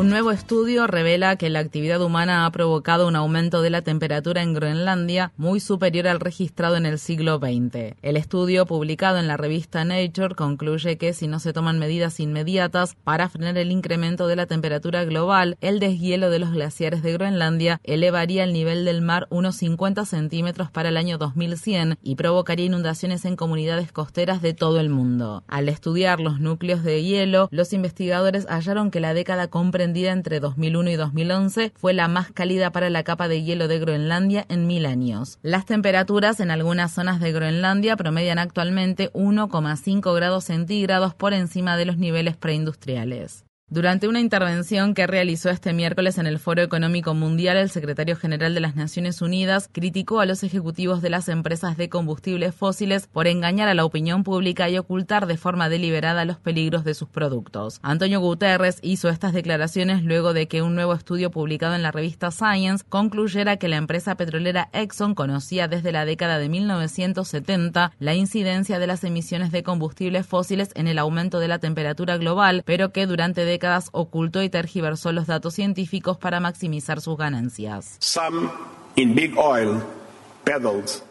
Un nuevo estudio revela que la actividad humana ha provocado un aumento de la temperatura en Groenlandia muy superior al registrado en el siglo XX. El estudio, publicado en la revista Nature, concluye que si no se toman medidas inmediatas para frenar el incremento de la temperatura global, el deshielo de los glaciares de Groenlandia elevaría el nivel del mar unos 50 centímetros para el año 2100 y provocaría inundaciones en comunidades costeras de todo el mundo. Al estudiar los núcleos de hielo, los investigadores hallaron que la década entre 2001 y 2011 fue la más cálida para la capa de hielo de Groenlandia en mil años. Las temperaturas en algunas zonas de Groenlandia promedian actualmente 1,5 grados centígrados por encima de los niveles preindustriales. Durante una intervención que realizó este miércoles en el Foro Económico Mundial, el secretario general de las Naciones Unidas criticó a los ejecutivos de las empresas de combustibles fósiles por engañar a la opinión pública y ocultar de forma deliberada los peligros de sus productos. Antonio Guterres hizo estas declaraciones luego de que un nuevo estudio publicado en la revista Science concluyera que la empresa petrolera Exxon conocía desde la década de 1970 la incidencia de las emisiones de combustibles fósiles en el aumento de la temperatura global, pero que durante décadas ocultó y tergiversó los datos científicos para maximizar sus ganancias.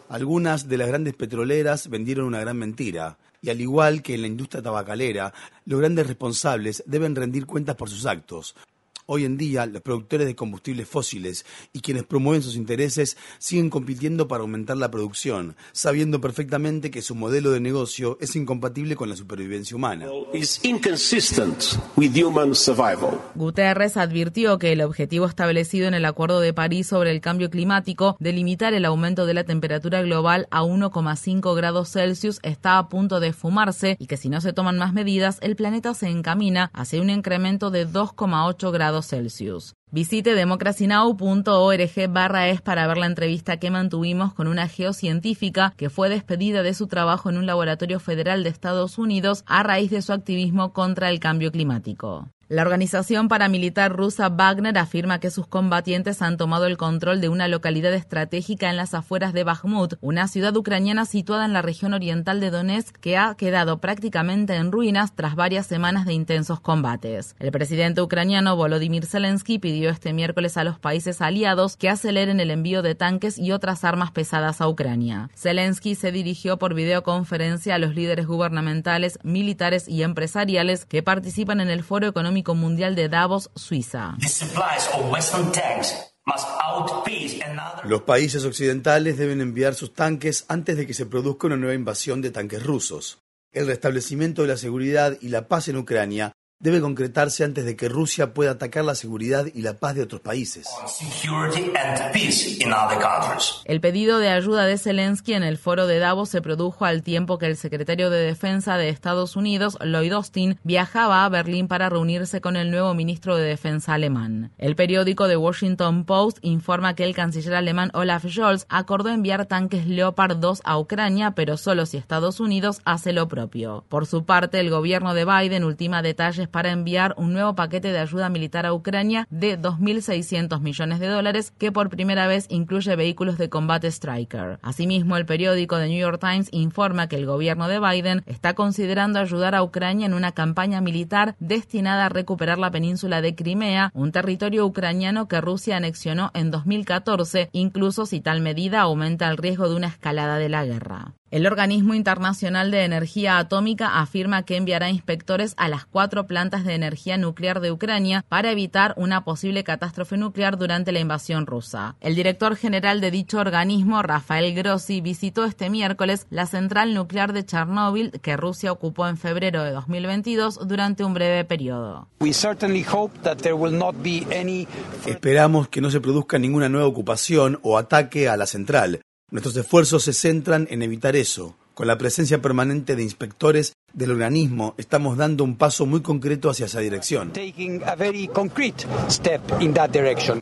Algunas de las grandes petroleras vendieron una gran mentira. Y al igual que en la industria tabacalera, los grandes responsables deben rendir cuentas por sus actos. Hoy en día, los productores de combustibles fósiles y quienes promueven sus intereses siguen compitiendo para aumentar la producción, sabiendo perfectamente que su modelo de negocio es incompatible con la supervivencia humana. Guterres advirtió que el objetivo establecido en el Acuerdo de París sobre el cambio climático de limitar el aumento de la temperatura global a 1,5 grados Celsius está a punto de fumarse y que si no se toman más medidas, el planeta se encamina hacia un incremento de 2,8 grados Celsius. Visite democracynow.org barra es para ver la entrevista que mantuvimos con una geocientífica que fue despedida de su trabajo en un laboratorio federal de Estados Unidos a raíz de su activismo contra el cambio climático. La organización paramilitar rusa Wagner afirma que sus combatientes han tomado el control de una localidad estratégica en las afueras de Bakhmut, una ciudad ucraniana situada en la región oriental de Donetsk que ha quedado prácticamente en ruinas tras varias semanas de intensos combates. El presidente ucraniano Volodymyr Zelensky pidió este miércoles a los países aliados que aceleren el envío de tanques y otras armas pesadas a Ucrania. Zelensky se dirigió por videoconferencia a los líderes gubernamentales, militares y empresariales que participan en el Foro Económico Mundial de Davos, Suiza. Los países occidentales deben enviar sus tanques antes de que se produzca una nueva invasión de tanques rusos. El restablecimiento de la seguridad y la paz en Ucrania debe concretarse antes de que Rusia pueda atacar la seguridad y la paz de otros países. El pedido de ayuda de Zelensky en el foro de Davos se produjo al tiempo que el secretario de Defensa de Estados Unidos, Lloyd Austin, viajaba a Berlín para reunirse con el nuevo ministro de Defensa alemán. El periódico The Washington Post informa que el canciller alemán Olaf Scholz acordó enviar tanques Leopard 2 a Ucrania, pero solo si Estados Unidos hace lo propio. Por su parte, el gobierno de Biden ultima detalles para enviar un nuevo paquete de ayuda militar a Ucrania de 2.600 millones de dólares que por primera vez incluye vehículos de combate Striker. Asimismo, el periódico The New York Times informa que el gobierno de Biden está considerando ayudar a Ucrania en una campaña militar destinada a recuperar la península de Crimea, un territorio ucraniano que Rusia anexionó en 2014, incluso si tal medida aumenta el riesgo de una escalada de la guerra. El Organismo Internacional de Energía Atómica afirma que enviará inspectores a las cuatro plantas de energía nuclear de Ucrania para evitar una posible catástrofe nuclear durante la invasión rusa. El director general de dicho organismo, Rafael Grossi, visitó este miércoles la central nuclear de Chernóbil que Rusia ocupó en febrero de 2022 durante un breve periodo. Esperamos que no se produzca ninguna nueva ocupación o ataque a la central. Nuestros esfuerzos se centran en evitar eso. Con la presencia permanente de inspectores del organismo, estamos dando un paso muy concreto hacia esa dirección.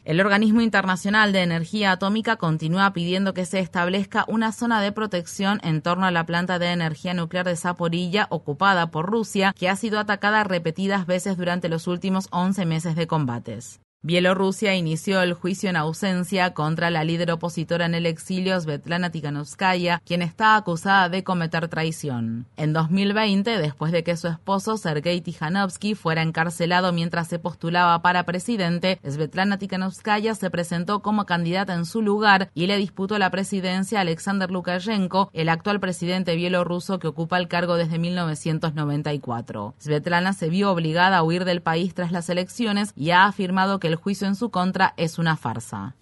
El Organismo Internacional de Energía Atómica continúa pidiendo que se establezca una zona de protección en torno a la planta de energía nuclear de Zaporilla ocupada por Rusia, que ha sido atacada repetidas veces durante los últimos 11 meses de combates. Bielorrusia inició el juicio en ausencia contra la líder opositora en el exilio Svetlana Tikhanovskaya, quien está acusada de cometer traición. En 2020, después de que su esposo Sergei Tikhanovsky fuera encarcelado mientras se postulaba para presidente, Svetlana Tikhanovskaya se presentó como candidata en su lugar y le disputó la presidencia a Alexander Lukashenko, el actual presidente bielorruso que ocupa el cargo desde 1994. Svetlana se vio obligada a huir del país tras las elecciones y ha afirmado que el juicio en su contra es una farsa.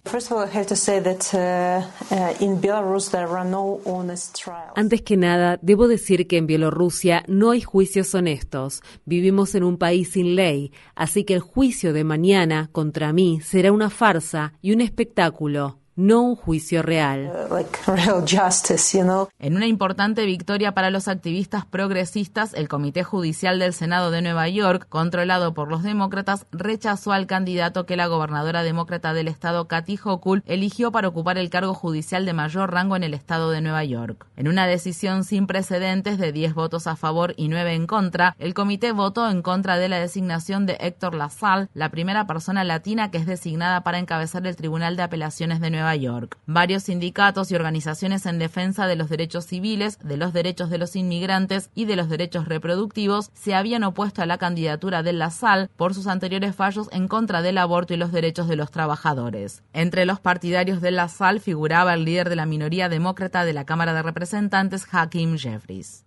Antes que nada, debo decir que en Bielorrusia no hay juicios honestos. Vivimos en un país sin ley, así que el juicio de mañana contra mí será una farsa y un espectáculo no un juicio real. Uh, en una importante victoria para los activistas progresistas, el Comité Judicial del Senado de Nueva York, controlado por los demócratas, rechazó al candidato que la gobernadora demócrata del estado, Kathy Hochul, eligió para ocupar el cargo judicial de mayor rango en el estado de Nueva York. En una decisión sin precedentes de 10 votos a favor y 9 en contra, el comité votó en contra de la designación de Héctor LaSalle, la primera persona latina que es designada para encabezar el Tribunal de Apelaciones de Nueva York. Varios sindicatos y organizaciones en defensa de los derechos civiles, de los derechos de los inmigrantes y de los derechos reproductivos se habían opuesto a la candidatura de la SAL por sus anteriores fallos en contra del aborto y los derechos de los trabajadores. Entre los partidarios de la SAL figuraba el líder de la minoría demócrata de la Cámara de Representantes, Hakim Jeffries.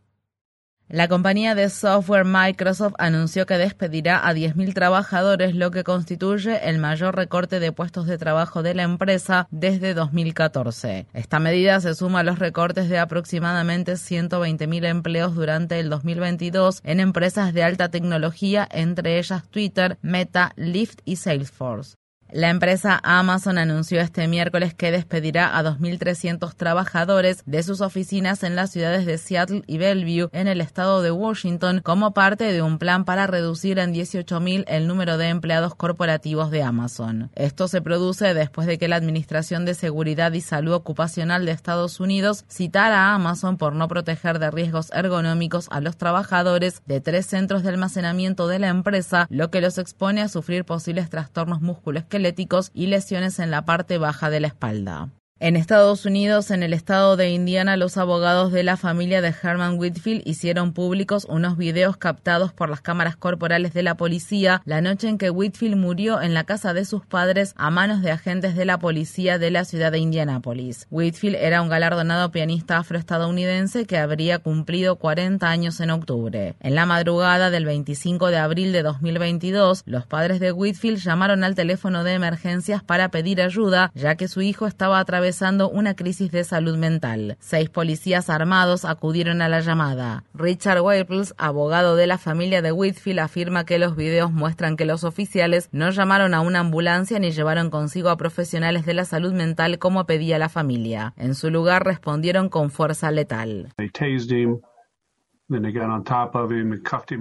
La compañía de software Microsoft anunció que despedirá a 10.000 trabajadores, lo que constituye el mayor recorte de puestos de trabajo de la empresa desde 2014. Esta medida se suma a los recortes de aproximadamente 120.000 empleos durante el 2022 en empresas de alta tecnología, entre ellas Twitter, Meta, Lyft y Salesforce. La empresa Amazon anunció este miércoles que despedirá a 2.300 trabajadores de sus oficinas en las ciudades de Seattle y Bellevue, en el estado de Washington, como parte de un plan para reducir en 18.000 el número de empleados corporativos de Amazon. Esto se produce después de que la Administración de Seguridad y Salud Ocupacional de Estados Unidos citara a Amazon por no proteger de riesgos ergonómicos a los trabajadores de tres centros de almacenamiento de la empresa, lo que los expone a sufrir posibles trastornos musculoesqueléticos y lesiones en la parte baja de la espalda. En Estados Unidos, en el estado de Indiana, los abogados de la familia de Herman Whitfield hicieron públicos unos videos captados por las cámaras corporales de la policía la noche en que Whitfield murió en la casa de sus padres a manos de agentes de la policía de la ciudad de Indianápolis. Whitfield era un galardonado pianista afroestadounidense que habría cumplido 40 años en octubre. En la madrugada del 25 de abril de 2022, los padres de Whitfield llamaron al teléfono de emergencias para pedir ayuda, ya que su hijo estaba atravesando una crisis de salud mental. Seis policías armados acudieron a la llamada. Richard Waples, abogado de la familia de Whitfield, afirma que los videos muestran que los oficiales no llamaron a una ambulancia ni llevaron consigo a profesionales de la salud mental como pedía la familia. En su lugar respondieron con fuerza letal.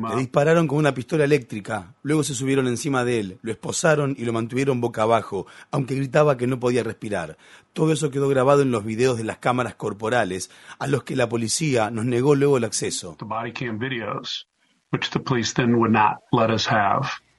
Le dispararon con una pistola eléctrica, luego se subieron encima de él, lo esposaron y lo mantuvieron boca abajo, aunque gritaba que no podía respirar. Todo eso quedó grabado en los videos de las cámaras corporales, a los que la policía nos negó luego el acceso.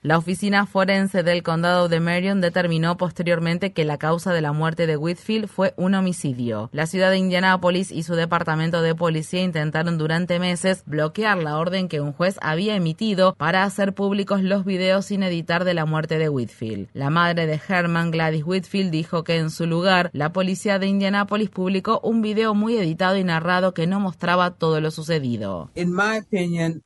La oficina forense del condado de Marion determinó posteriormente que la causa de la muerte de Whitfield fue un homicidio. La ciudad de Indianápolis y su departamento de policía intentaron durante meses bloquear la orden que un juez había emitido para hacer públicos los videos sin editar de la muerte de Whitfield. La madre de Herman, Gladys Whitfield, dijo que en su lugar la policía de Indianápolis publicó un video muy editado y narrado que no mostraba todo lo sucedido. En mi opinión,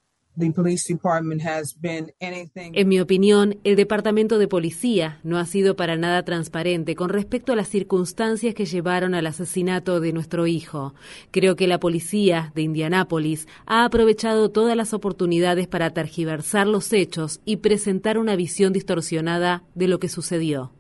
en mi opinión, el Departamento de Policía no ha sido para nada transparente con respecto a las circunstancias que llevaron al asesinato de nuestro hijo. Creo que la policía de Indianápolis ha aprovechado todas las oportunidades para tergiversar los hechos y presentar una visión distorsionada de lo que sucedió.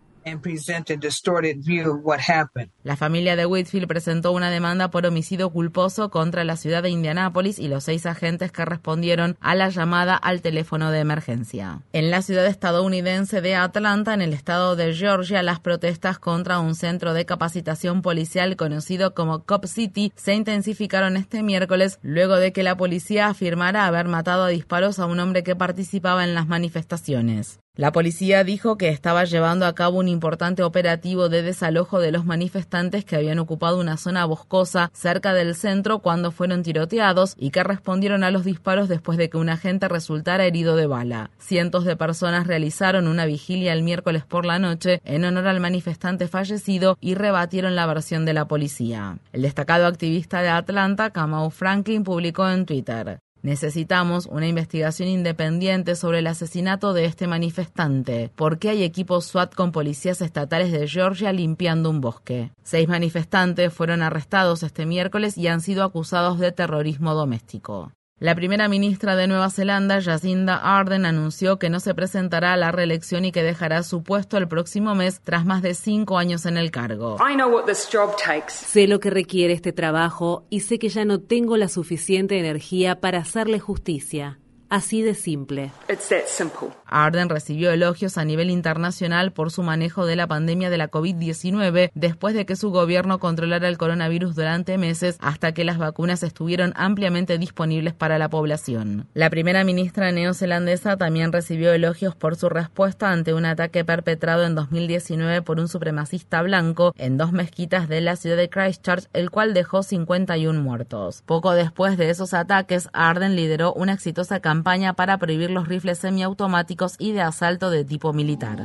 La familia de Whitfield presentó una demanda por homicidio culposo contra la ciudad de Indianápolis y los seis agentes que respondieron a la llamada al teléfono de emergencia. En la ciudad estadounidense de Atlanta, en el estado de Georgia, las protestas contra un centro de capacitación policial conocido como Cop City se intensificaron este miércoles luego de que la policía afirmara haber matado a disparos a un hombre que participaba en las manifestaciones. La policía dijo que estaba llevando a cabo un importante operativo de desalojo de los manifestantes que habían ocupado una zona boscosa cerca del centro cuando fueron tiroteados y que respondieron a los disparos después de que un agente resultara herido de bala. Cientos de personas realizaron una vigilia el miércoles por la noche en honor al manifestante fallecido y rebatieron la versión de la policía. El destacado activista de Atlanta, Kamau Franklin, publicó en Twitter Necesitamos una investigación independiente sobre el asesinato de este manifestante. ¿Por qué hay equipos SWAT con policías estatales de Georgia limpiando un bosque? Seis manifestantes fueron arrestados este miércoles y han sido acusados de terrorismo doméstico. La primera ministra de Nueva Zelanda, Jacinda Ardern, anunció que no se presentará a la reelección y que dejará su puesto el próximo mes tras más de cinco años en el cargo. Sé lo que requiere este trabajo y sé que ya no tengo la suficiente energía para hacerle justicia. Así de simple. Arden recibió elogios a nivel internacional por su manejo de la pandemia de la COVID-19 después de que su gobierno controlara el coronavirus durante meses hasta que las vacunas estuvieron ampliamente disponibles para la población. La primera ministra neozelandesa también recibió elogios por su respuesta ante un ataque perpetrado en 2019 por un supremacista blanco en dos mezquitas de la ciudad de Christchurch, el cual dejó 51 muertos. Poco después de esos ataques, Arden lideró una exitosa campaña para prohibir los rifles semiautomáticos y de asalto de tipo militar.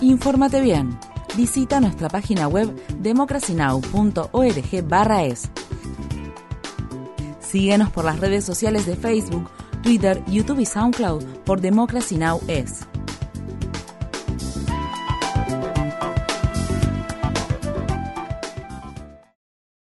Infórmate bien. Visita nuestra página web democracynow.org/es. Síguenos por las redes sociales de Facebook, Twitter, YouTube y SoundCloud por Democracy Now! es.